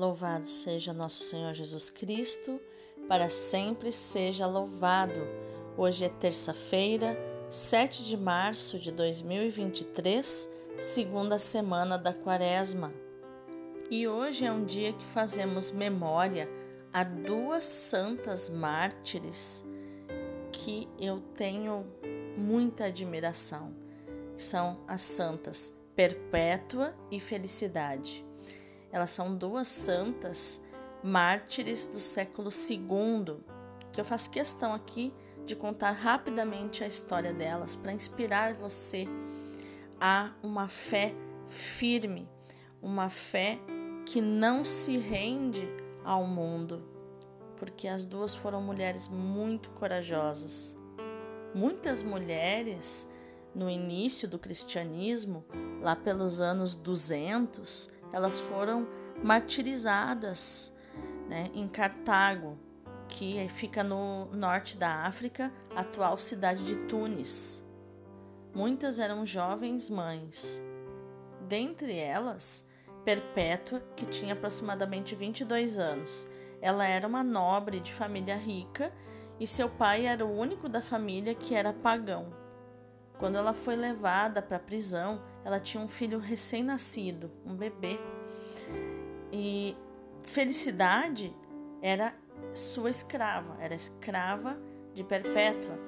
Louvado seja nosso Senhor Jesus Cristo, para sempre seja louvado. Hoje é terça-feira, 7 de março de 2023, segunda semana da Quaresma. E hoje é um dia que fazemos memória a duas santas mártires que eu tenho muita admiração. São as santas Perpétua e Felicidade. Elas são duas santas mártires do século II, que eu faço questão aqui de contar rapidamente a história delas para inspirar você a uma fé firme, uma fé que não se rende ao mundo, porque as duas foram mulheres muito corajosas. Muitas mulheres no início do cristianismo, lá pelos anos 200, elas foram martirizadas né, em Cartago, que fica no norte da África, atual cidade de Tunis. Muitas eram jovens mães. Dentre elas, Perpétua, que tinha aproximadamente 22 anos. Ela era uma nobre de família rica e seu pai era o único da família que era pagão. Quando ela foi levada para a prisão, ela tinha um filho recém-nascido, um bebê. E Felicidade era sua escrava, era escrava de Perpétua.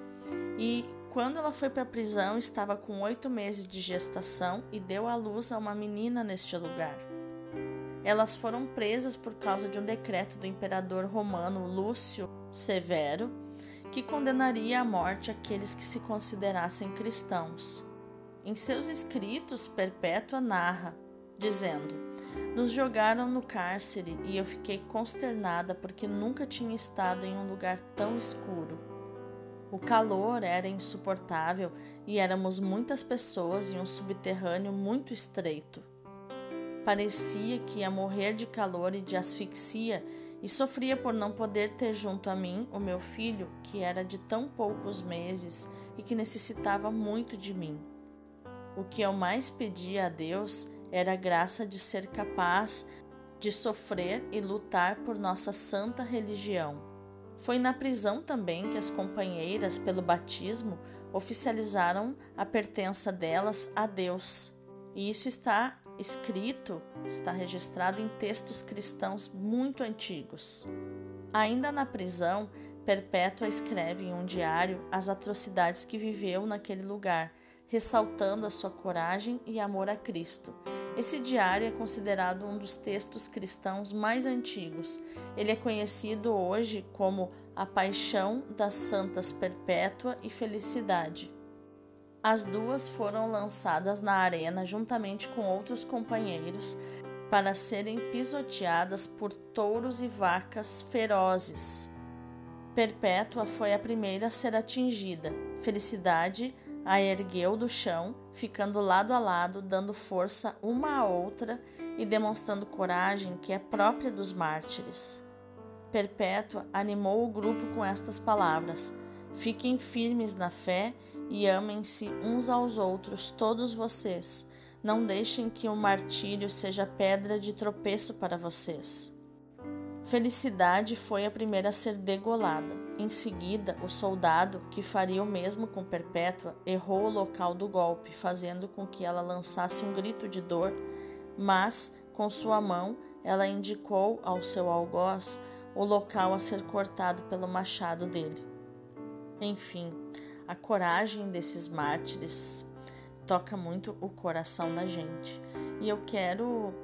E quando ela foi para a prisão, estava com oito meses de gestação e deu à luz a uma menina neste lugar. Elas foram presas por causa de um decreto do imperador romano Lúcio Severo, que condenaria à morte aqueles que se considerassem cristãos. Em seus escritos, Perpétua narra, dizendo: Nos jogaram no cárcere e eu fiquei consternada porque nunca tinha estado em um lugar tão escuro. O calor era insuportável e éramos muitas pessoas em um subterrâneo muito estreito. Parecia que ia morrer de calor e de asfixia e sofria por não poder ter junto a mim o meu filho, que era de tão poucos meses e que necessitava muito de mim. O que eu mais pedia a Deus era a graça de ser capaz de sofrer e lutar por nossa santa religião. Foi na prisão também que as companheiras, pelo batismo, oficializaram a pertença delas a Deus. E isso está escrito, está registrado em textos cristãos muito antigos. Ainda na prisão, Perpétua escreve em um diário as atrocidades que viveu naquele lugar, ressaltando a sua coragem e amor a Cristo esse diário é considerado um dos textos cristãos mais antigos. Ele é conhecido hoje como A Paixão das Santas Perpétua e Felicidade. As duas foram lançadas na arena juntamente com outros companheiros para serem pisoteadas por touros e vacas ferozes. Perpétua foi a primeira a ser atingida. Felicidade a ergueu do chão, ficando lado a lado, dando força uma à outra e demonstrando coragem que é própria dos mártires. Perpétua animou o grupo com estas palavras: Fiquem firmes na fé e amem-se uns aos outros, todos vocês. Não deixem que o martírio seja pedra de tropeço para vocês. Felicidade foi a primeira a ser degolada. Em seguida, o soldado, que faria o mesmo com Perpétua, errou o local do golpe, fazendo com que ela lançasse um grito de dor, mas, com sua mão, ela indicou ao seu algoz o local a ser cortado pelo machado dele. Enfim, a coragem desses mártires toca muito o coração da gente. E eu quero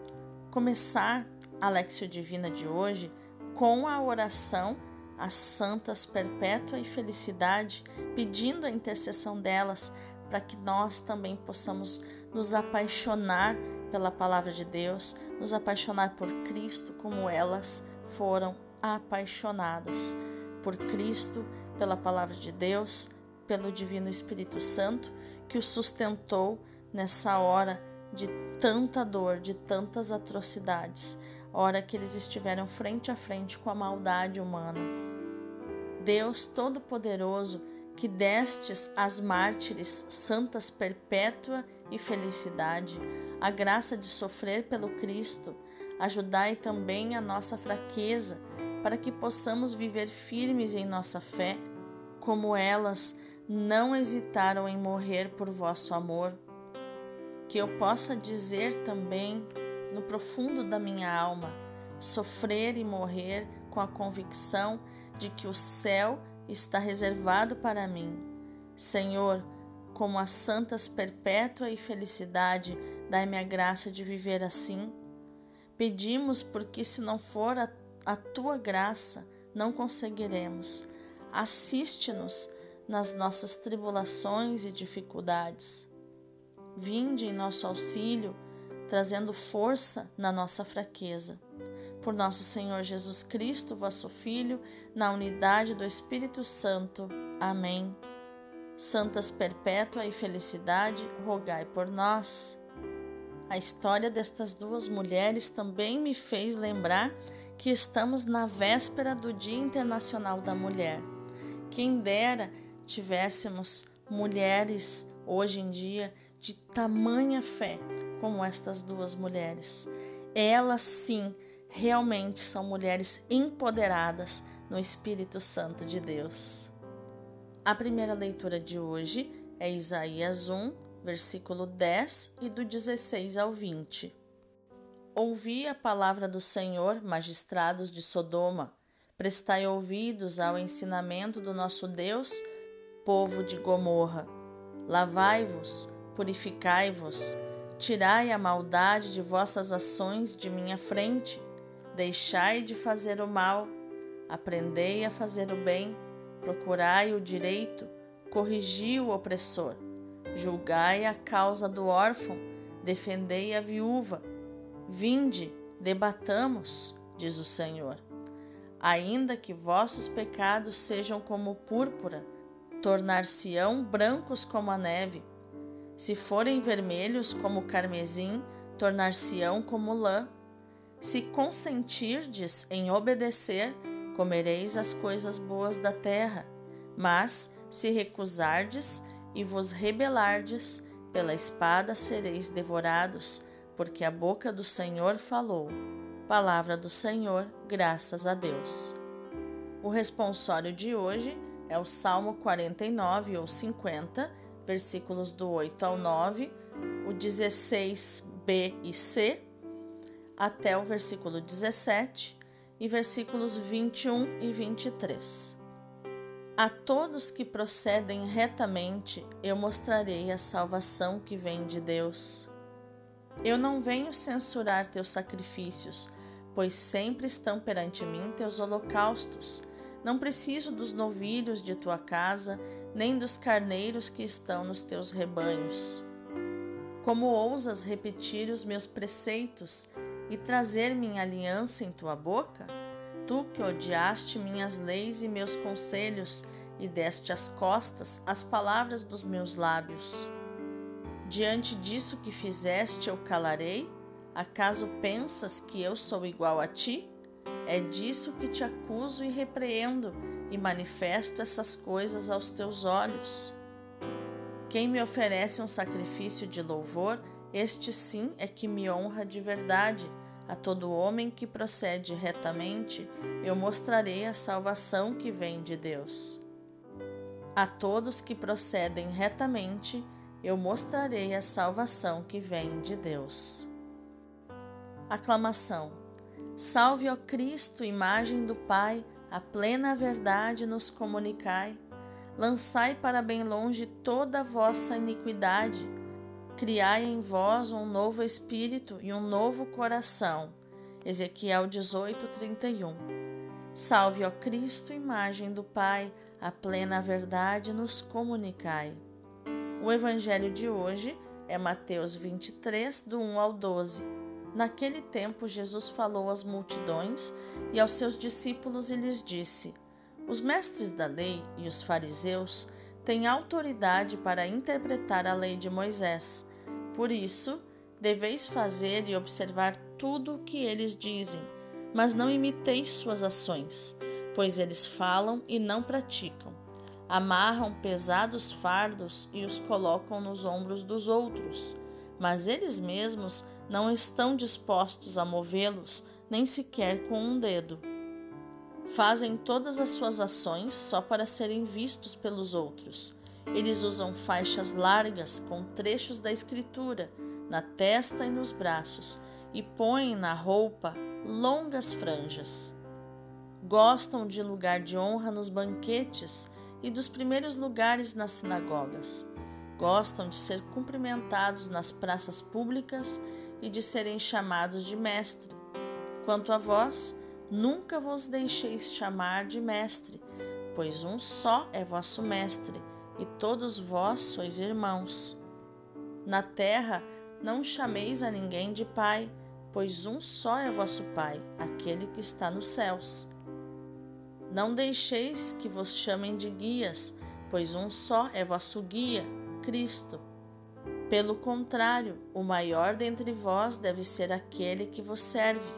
começar a Lexio Divina de hoje com a oração às santas perpétua e felicidade, pedindo a intercessão delas para que nós também possamos nos apaixonar pela palavra de Deus, nos apaixonar por Cristo como elas foram apaixonadas por Cristo, pela palavra de Deus, pelo Divino Espírito Santo que o sustentou nessa hora de tanta dor, de tantas atrocidades, hora que eles estiveram frente a frente com a maldade humana. Deus Todo-Poderoso, que destes às mártires santas perpétua e felicidade, a graça de sofrer pelo Cristo, ajudai também a nossa fraqueza, para que possamos viver firmes em nossa fé, como elas não hesitaram em morrer por vosso amor. Que eu possa dizer também, no profundo da minha alma, sofrer e morrer com a convicção de que o céu está reservado para mim. Senhor, como as santas perpétua e felicidade, dai-me a graça de viver assim. Pedimos porque, se não for a, a tua graça, não conseguiremos. Assiste-nos nas nossas tribulações e dificuldades. Vinde em nosso auxílio, trazendo força na nossa fraqueza. Por nosso Senhor Jesus Cristo, vosso Filho, na unidade do Espírito Santo. Amém. Santas Perpétua e Felicidade, rogai por nós. A história destas duas mulheres também me fez lembrar que estamos na véspera do Dia Internacional da Mulher. Quem dera tivéssemos mulheres hoje em dia de tamanha fé como estas duas mulheres. Elas sim, realmente são mulheres empoderadas no Espírito Santo de Deus. A primeira leitura de hoje é Isaías 1, versículo 10 e do 16 ao 20. Ouvi a palavra do Senhor, magistrados de Sodoma, prestai ouvidos ao ensinamento do nosso Deus, povo de Gomorra. Lavai-vos, purificai-vos, tirai a maldade de vossas ações de minha frente, deixai de fazer o mal, aprendei a fazer o bem procurai o direito, corrigi o opressor, julgai a causa do órfão, defendei a viúva. Vinde, debatamos, diz o Senhor. Ainda que vossos pecados sejam como púrpura, tornar-se-ão brancos como a neve. Se forem vermelhos como carmesim, tornar-se-ão como lã. Se consentirdes em obedecer, comereis as coisas boas da terra. Mas, se recusardes e vos rebelardes, pela espada sereis devorados, porque a boca do Senhor falou. Palavra do Senhor, graças a Deus. O responsório de hoje é o Salmo 49 ou 50, versículos do 8 ao 9, o 16b e c, até o versículo 17 e versículos 21 e 23. A todos que procedem retamente, eu mostrarei a salvação que vem de Deus. Eu não venho censurar teus sacrifícios, pois sempre estão perante mim teus holocaustos. Não preciso dos novilhos de tua casa, nem dos carneiros que estão nos teus rebanhos. Como ousas repetir os meus preceitos e trazer minha aliança em tua boca? Tu que odiaste minhas leis e meus conselhos e deste as costas às palavras dos meus lábios. Diante disso que fizeste, eu calarei? Acaso pensas que eu sou igual a ti? É disso que te acuso e repreendo, e manifesto essas coisas aos teus olhos. Quem me oferece um sacrifício de louvor, este sim é que me honra de verdade a todo homem que procede retamente, eu mostrarei a salvação que vem de Deus. A todos que procedem retamente, eu mostrarei a salvação que vem de Deus. Aclamação. Salve, ó Cristo, imagem do Pai, a plena verdade nos comunicai. Lançai para bem longe toda a vossa iniquidade criai em vós um novo espírito e um novo coração. Ezequiel 18, 31. Salve, ó Cristo, imagem do Pai, a plena verdade nos comunicai. O evangelho de hoje é Mateus 23, do 1 ao 12. Naquele tempo, Jesus falou às multidões e aos seus discípulos e lhes disse: Os mestres da lei e os fariseus têm autoridade para interpretar a lei de Moisés por isso, deveis fazer e observar tudo o que eles dizem, mas não imiteis suas ações, pois eles falam e não praticam. Amarram pesados fardos e os colocam nos ombros dos outros, mas eles mesmos não estão dispostos a movê-los nem sequer com um dedo. Fazem todas as suas ações só para serem vistos pelos outros. Eles usam faixas largas com trechos da Escritura na testa e nos braços e põem na roupa longas franjas. Gostam de lugar de honra nos banquetes e dos primeiros lugares nas sinagogas. Gostam de ser cumprimentados nas praças públicas e de serem chamados de mestre. Quanto a vós, nunca vos deixeis chamar de mestre, pois um só é vosso mestre, e todos vós sois irmãos. Na terra não chameis a ninguém de pai, pois um só é vosso Pai, aquele que está nos céus. Não deixeis que vos chamem de guias, pois um só é vosso guia, Cristo. Pelo contrário, o maior dentre vós deve ser aquele que vos serve.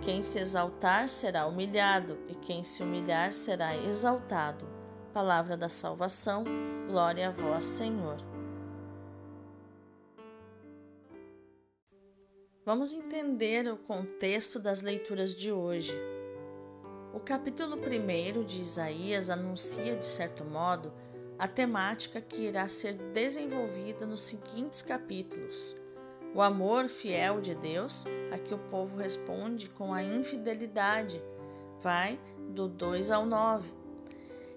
Quem se exaltar será humilhado, e quem se humilhar será exaltado. Palavra da salvação, glória a vós, Senhor. Vamos entender o contexto das leituras de hoje. O capítulo 1 de Isaías anuncia, de certo modo, a temática que irá ser desenvolvida nos seguintes capítulos. O amor fiel de Deus, a que o povo responde com a infidelidade, vai do 2 ao 9.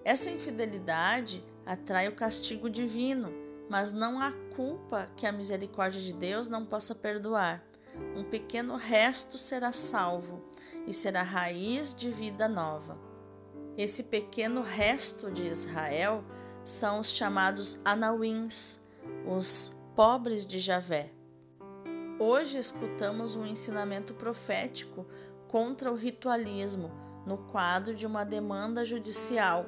Essa infidelidade atrai o castigo divino, mas não há culpa que a misericórdia de Deus não possa perdoar. Um pequeno resto será salvo e será raiz de vida nova. Esse pequeno resto de Israel são os chamados Anauins, os pobres de Javé. Hoje escutamos um ensinamento profético contra o ritualismo no quadro de uma demanda judicial.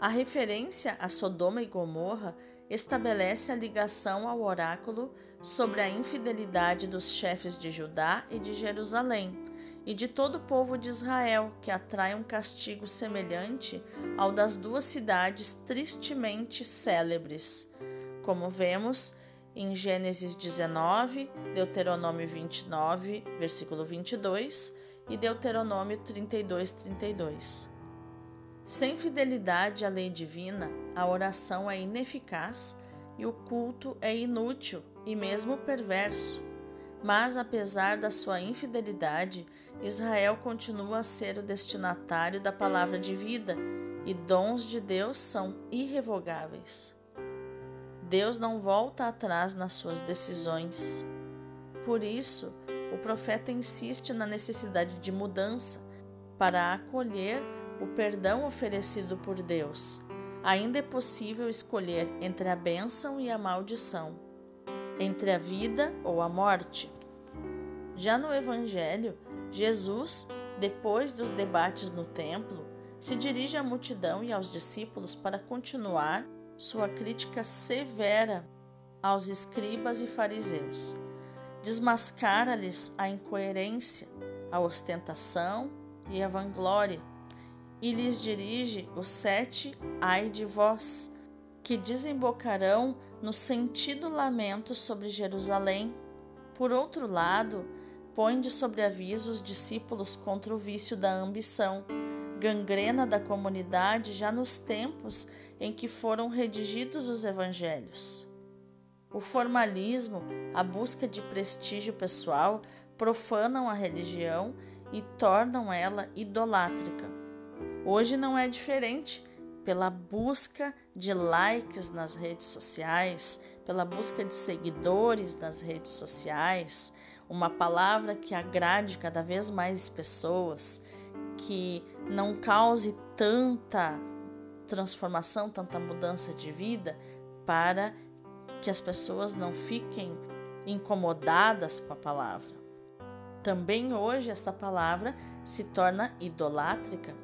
A referência a Sodoma e Gomorra estabelece a ligação ao oráculo sobre a infidelidade dos chefes de Judá e de Jerusalém e de todo o povo de Israel, que atrai um castigo semelhante ao das duas cidades tristemente célebres, como vemos em Gênesis 19, Deuteronômio 29, versículo 22 e Deuteronômio 32, 32. Sem fidelidade à lei divina, a oração é ineficaz e o culto é inútil e mesmo perverso. Mas, apesar da sua infidelidade, Israel continua a ser o destinatário da palavra de vida e dons de Deus são irrevogáveis. Deus não volta atrás nas suas decisões. Por isso, o profeta insiste na necessidade de mudança para acolher o perdão oferecido por Deus. Ainda é possível escolher entre a bênção e a maldição, entre a vida ou a morte. Já no Evangelho, Jesus, depois dos debates no templo, se dirige à multidão e aos discípulos para continuar sua crítica severa aos escribas e fariseus. Desmascara-lhes a incoerência, a ostentação e a vanglória, e lhes dirige os sete ai de vós, que desembocarão no sentido lamento sobre Jerusalém. Por outro lado, põe de sobreaviso os discípulos contra o vício da ambição, gangrena da comunidade já nos tempos em que foram redigidos os evangelhos. O formalismo, a busca de prestígio pessoal, profanam a religião e tornam ela idolátrica. Hoje não é diferente. Pela busca de likes nas redes sociais, pela busca de seguidores nas redes sociais, uma palavra que agrade cada vez mais pessoas, que não cause tanta transformação, tanta mudança de vida, para que as pessoas não fiquem incomodadas com a palavra. Também hoje essa palavra se torna idolátrica.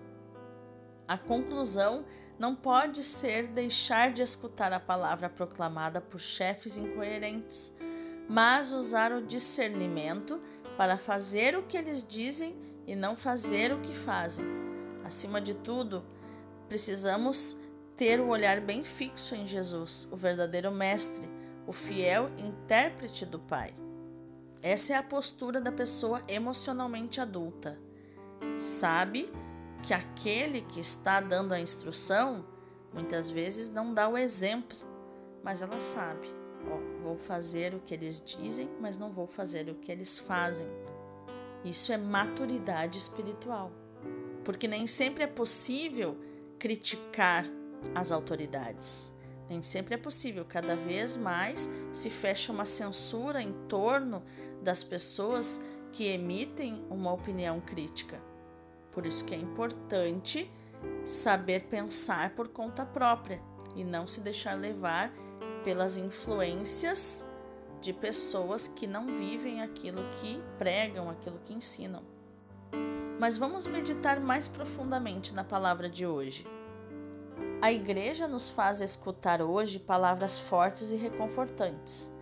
A conclusão não pode ser deixar de escutar a palavra proclamada por chefes incoerentes mas usar o discernimento para fazer o que eles dizem e não fazer o que fazem. Acima de tudo, precisamos ter o olhar bem fixo em Jesus, o verdadeiro Mestre, o fiel intérprete do Pai. Essa é a postura da pessoa emocionalmente adulta. Sabe que aquele que está dando a instrução muitas vezes não dá o exemplo, mas ela sabe. Vou fazer o que eles dizem, mas não vou fazer o que eles fazem. Isso é maturidade espiritual. Porque nem sempre é possível criticar as autoridades. Nem sempre é possível. Cada vez mais se fecha uma censura em torno das pessoas que emitem uma opinião crítica. Por isso que é importante saber pensar por conta própria e não se deixar levar pelas influências de pessoas que não vivem aquilo que pregam, aquilo que ensinam. Mas vamos meditar mais profundamente na palavra de hoje. A igreja nos faz escutar hoje palavras fortes e reconfortantes.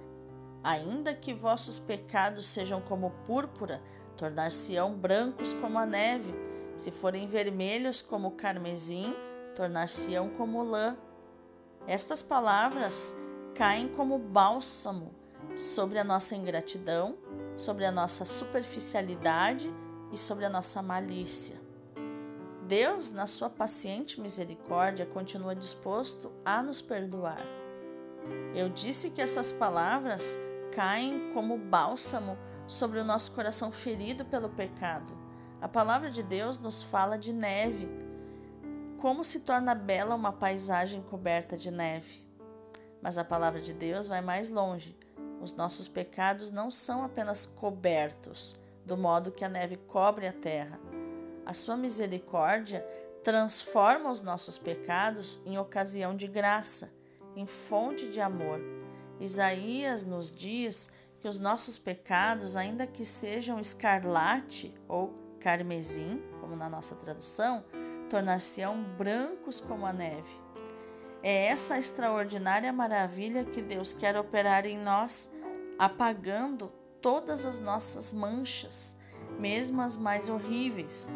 Ainda que vossos pecados sejam como púrpura, tornar-se-ão brancos como a neve. Se forem vermelhos como carmesim, tornar-se-ão como lã. Estas palavras caem como bálsamo sobre a nossa ingratidão, sobre a nossa superficialidade e sobre a nossa malícia. Deus, na sua paciente misericórdia, continua disposto a nos perdoar. Eu disse que essas palavras caem como bálsamo sobre o nosso coração ferido pelo pecado. A palavra de Deus nos fala de neve. Como se torna bela uma paisagem coberta de neve. Mas a palavra de Deus vai mais longe. Os nossos pecados não são apenas cobertos, do modo que a neve cobre a terra a sua misericórdia transforma os nossos pecados em ocasião de graça, em fonte de amor. Isaías nos diz que os nossos pecados, ainda que sejam escarlate ou carmesim, como na nossa tradução, tornar-se-ão brancos como a neve. É essa extraordinária maravilha que Deus quer operar em nós, apagando todas as nossas manchas, mesmo as mais horríveis,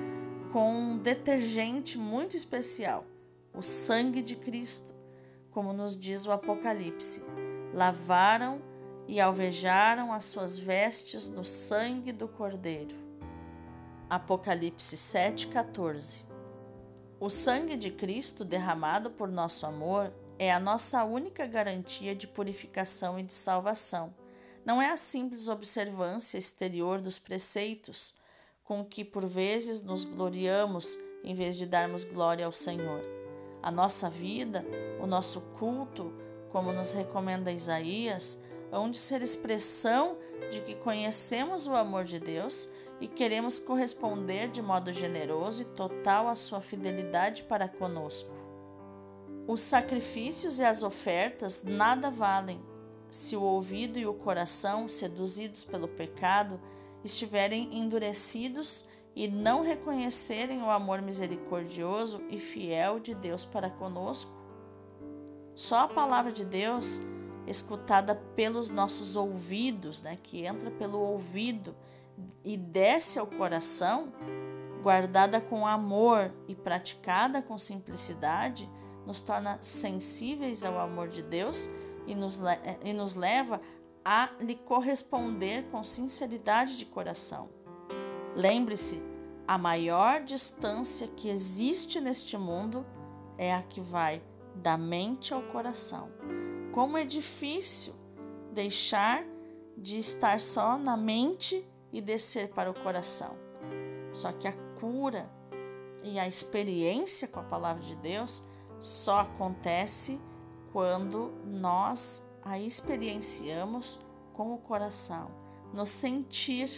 com um detergente muito especial, o sangue de Cristo, como nos diz o Apocalipse. Lavaram e alvejaram as suas vestes no sangue do Cordeiro. Apocalipse 7,14 O sangue de Cristo derramado por nosso amor é a nossa única garantia de purificação e de salvação. Não é a simples observância exterior dos preceitos com que por vezes nos gloriamos em vez de darmos glória ao Senhor. A nossa vida, o nosso culto, como nos recomenda Isaías, hão de ser expressão de que conhecemos o amor de Deus e queremos corresponder de modo generoso e total à sua fidelidade para conosco. Os sacrifícios e as ofertas nada valem se o ouvido e o coração, seduzidos pelo pecado, estiverem endurecidos e não reconhecerem o amor misericordioso e fiel de Deus para conosco? Só a palavra de Deus, escutada pelos nossos ouvidos, né, que entra pelo ouvido e desce ao coração, guardada com amor e praticada com simplicidade, nos torna sensíveis ao amor de Deus e nos, e nos leva a lhe corresponder com sinceridade de coração. Lembre-se, a maior distância que existe neste mundo é a que vai da mente ao coração. Como é difícil deixar de estar só na mente e descer para o coração. Só que a cura e a experiência com a palavra de Deus só acontece quando nós a experienciamos com o coração, no sentir.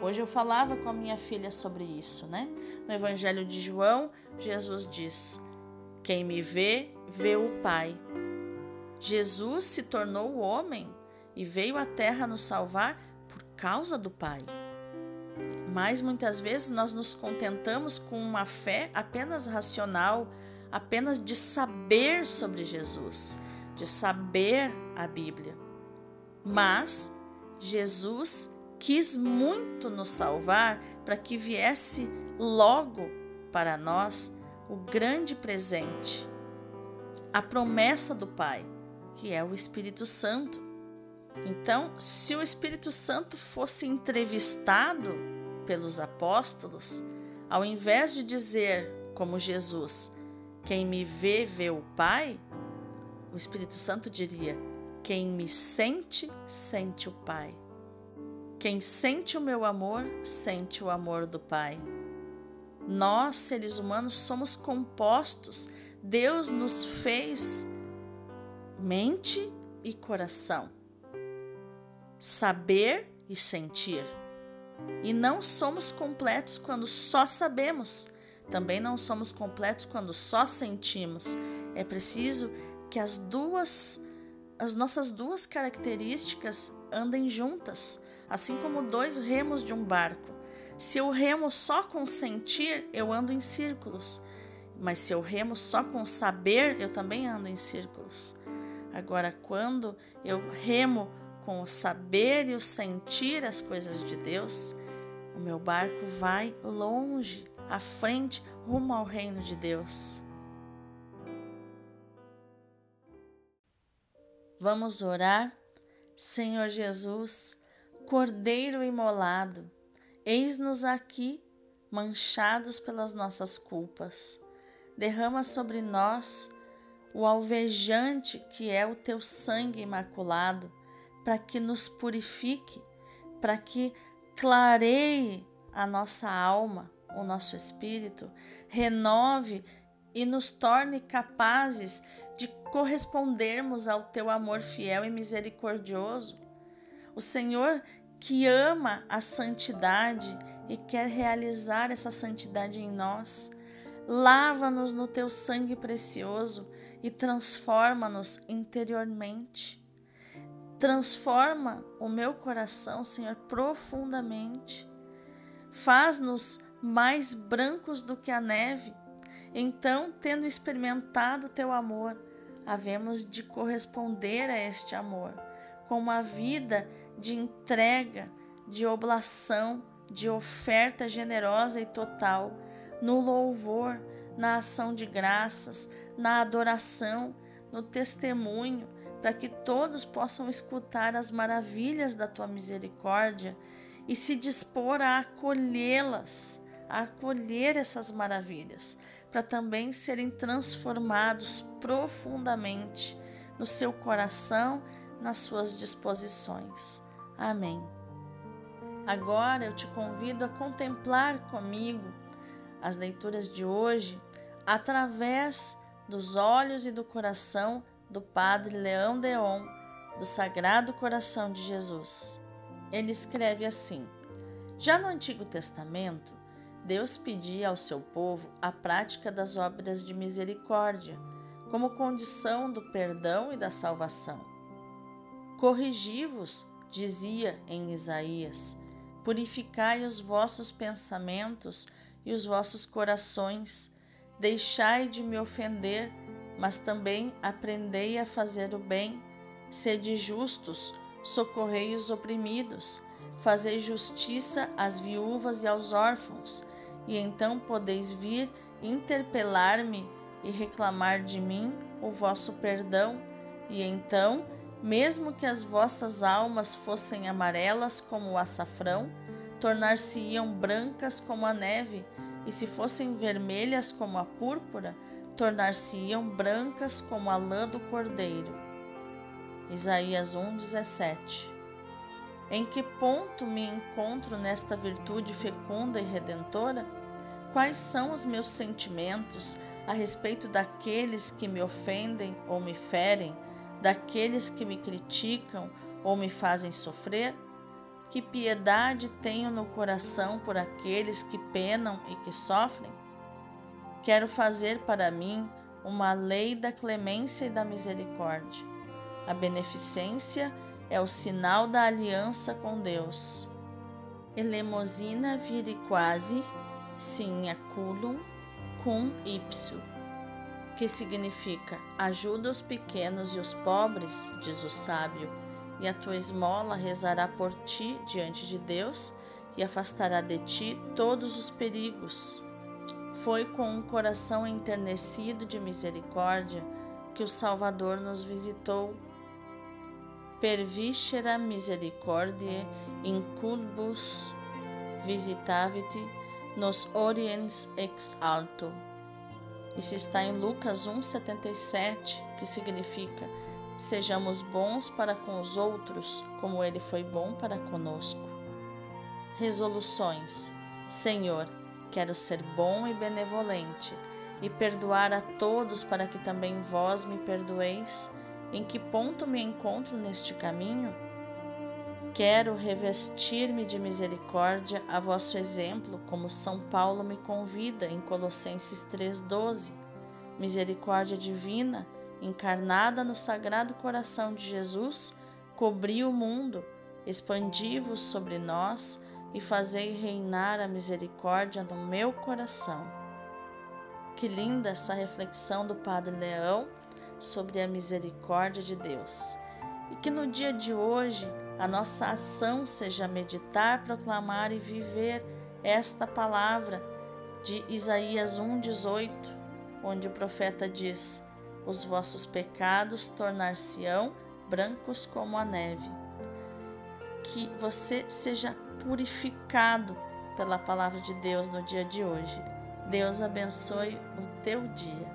Hoje eu falava com a minha filha sobre isso, né? No Evangelho de João, Jesus diz: Quem me vê, vê o Pai. Jesus se tornou homem e veio à terra nos salvar causa do Pai. Mas muitas vezes nós nos contentamos com uma fé apenas racional, apenas de saber sobre Jesus de saber a Bíblia. Mas Jesus quis muito nos salvar para que viesse logo para nós o grande presente, a promessa do Pai, que é o Espírito Santo. Então, se o Espírito Santo fosse entrevistado pelos apóstolos, ao invés de dizer, como Jesus, quem me vê, vê o Pai, o Espírito Santo diria, quem me sente, sente o Pai. Quem sente o meu amor, sente o amor do Pai. Nós, seres humanos, somos compostos. Deus nos fez mente e coração, saber e sentir. E não somos completos quando só sabemos, também não somos completos quando só sentimos. É preciso que as duas as nossas duas características andem juntas assim como dois remos de um barco. Se eu remo só com sentir, eu ando em círculos, mas se eu remo só com saber, eu também ando em círculos. Agora, quando eu remo com o saber e o sentir as coisas de Deus, o meu barco vai longe, à frente, rumo ao reino de Deus. Vamos orar? Senhor Jesus, Cordeiro imolado, eis-nos aqui, manchados pelas nossas culpas. Derrama sobre nós o alvejante que é o teu sangue imaculado, para que nos purifique, para que clareie a nossa alma, o nosso espírito, renove e nos torne capazes de correspondermos ao teu amor fiel e misericordioso. O Senhor que ama a santidade e quer realizar essa santidade em nós. Lava-nos no teu sangue precioso e transforma-nos interiormente. Transforma o meu coração, Senhor, profundamente. Faz-nos mais brancos do que a neve. Então, tendo experimentado teu amor, havemos de corresponder a este amor com uma vida de entrega, de oblação, de oferta generosa e total, no louvor, na ação de graças, na adoração, no testemunho, para que todos possam escutar as maravilhas da tua misericórdia e se dispor a acolhê-las, a acolher essas maravilhas, para também serem transformados profundamente no seu coração nas suas disposições. Amém. Agora eu te convido a contemplar comigo as leituras de hoje através dos olhos e do coração do Padre Leão Deon, do Sagrado Coração de Jesus. Ele escreve assim: Já no Antigo Testamento, Deus pedia ao seu povo a prática das obras de misericórdia, como condição do perdão e da salvação. Corrigi-vos, dizia em Isaías, purificai os vossos pensamentos e os vossos corações, deixai de me ofender, mas também aprendei a fazer o bem, sede justos, socorrei os oprimidos, fazei justiça às viúvas e aos órfãos, e então podeis vir interpelar-me e reclamar de mim o vosso perdão, e então mesmo que as vossas almas fossem amarelas como o açafrão, tornar-se-iam brancas como a neve, e se fossem vermelhas como a púrpura, tornar-se-iam brancas como a lã do cordeiro. Isaías 1:17. Em que ponto me encontro nesta virtude fecunda e redentora? Quais são os meus sentimentos a respeito daqueles que me ofendem ou me ferem? daqueles que me criticam ou me fazem sofrer? Que piedade tenho no coração por aqueles que penam e que sofrem? Quero fazer para mim uma lei da clemência e da misericórdia. A beneficência é o sinal da aliança com Deus. Elemosina viri quasi, sim aculum, cum ipsu que significa ajuda os pequenos e os pobres, diz o sábio, e a tua esmola rezará por ti diante de Deus e afastará de ti todos os perigos. Foi com um coração enternecido de misericórdia que o Salvador nos visitou. per viscera misericordiae incumbus visitavit nos oriens ex alto. Isso está em Lucas 1,77, que significa: Sejamos bons para com os outros, como Ele foi bom para conosco. Resoluções: Senhor, quero ser bom e benevolente, e perdoar a todos para que também vós me perdoeis. Em que ponto me encontro neste caminho? Quero revestir-me de misericórdia a vosso exemplo, como São Paulo me convida em Colossenses 3,12. Misericórdia divina, encarnada no Sagrado Coração de Jesus, cobri o mundo, expandi-vos sobre nós e fazei reinar a misericórdia no meu coração. Que linda essa reflexão do Padre Leão sobre a misericórdia de Deus. E que no dia de hoje a nossa ação seja meditar, proclamar e viver esta palavra de Isaías 1,18, onde o profeta diz: Os vossos pecados tornar-se-ão brancos como a neve. Que você seja purificado pela palavra de Deus no dia de hoje. Deus abençoe o teu dia.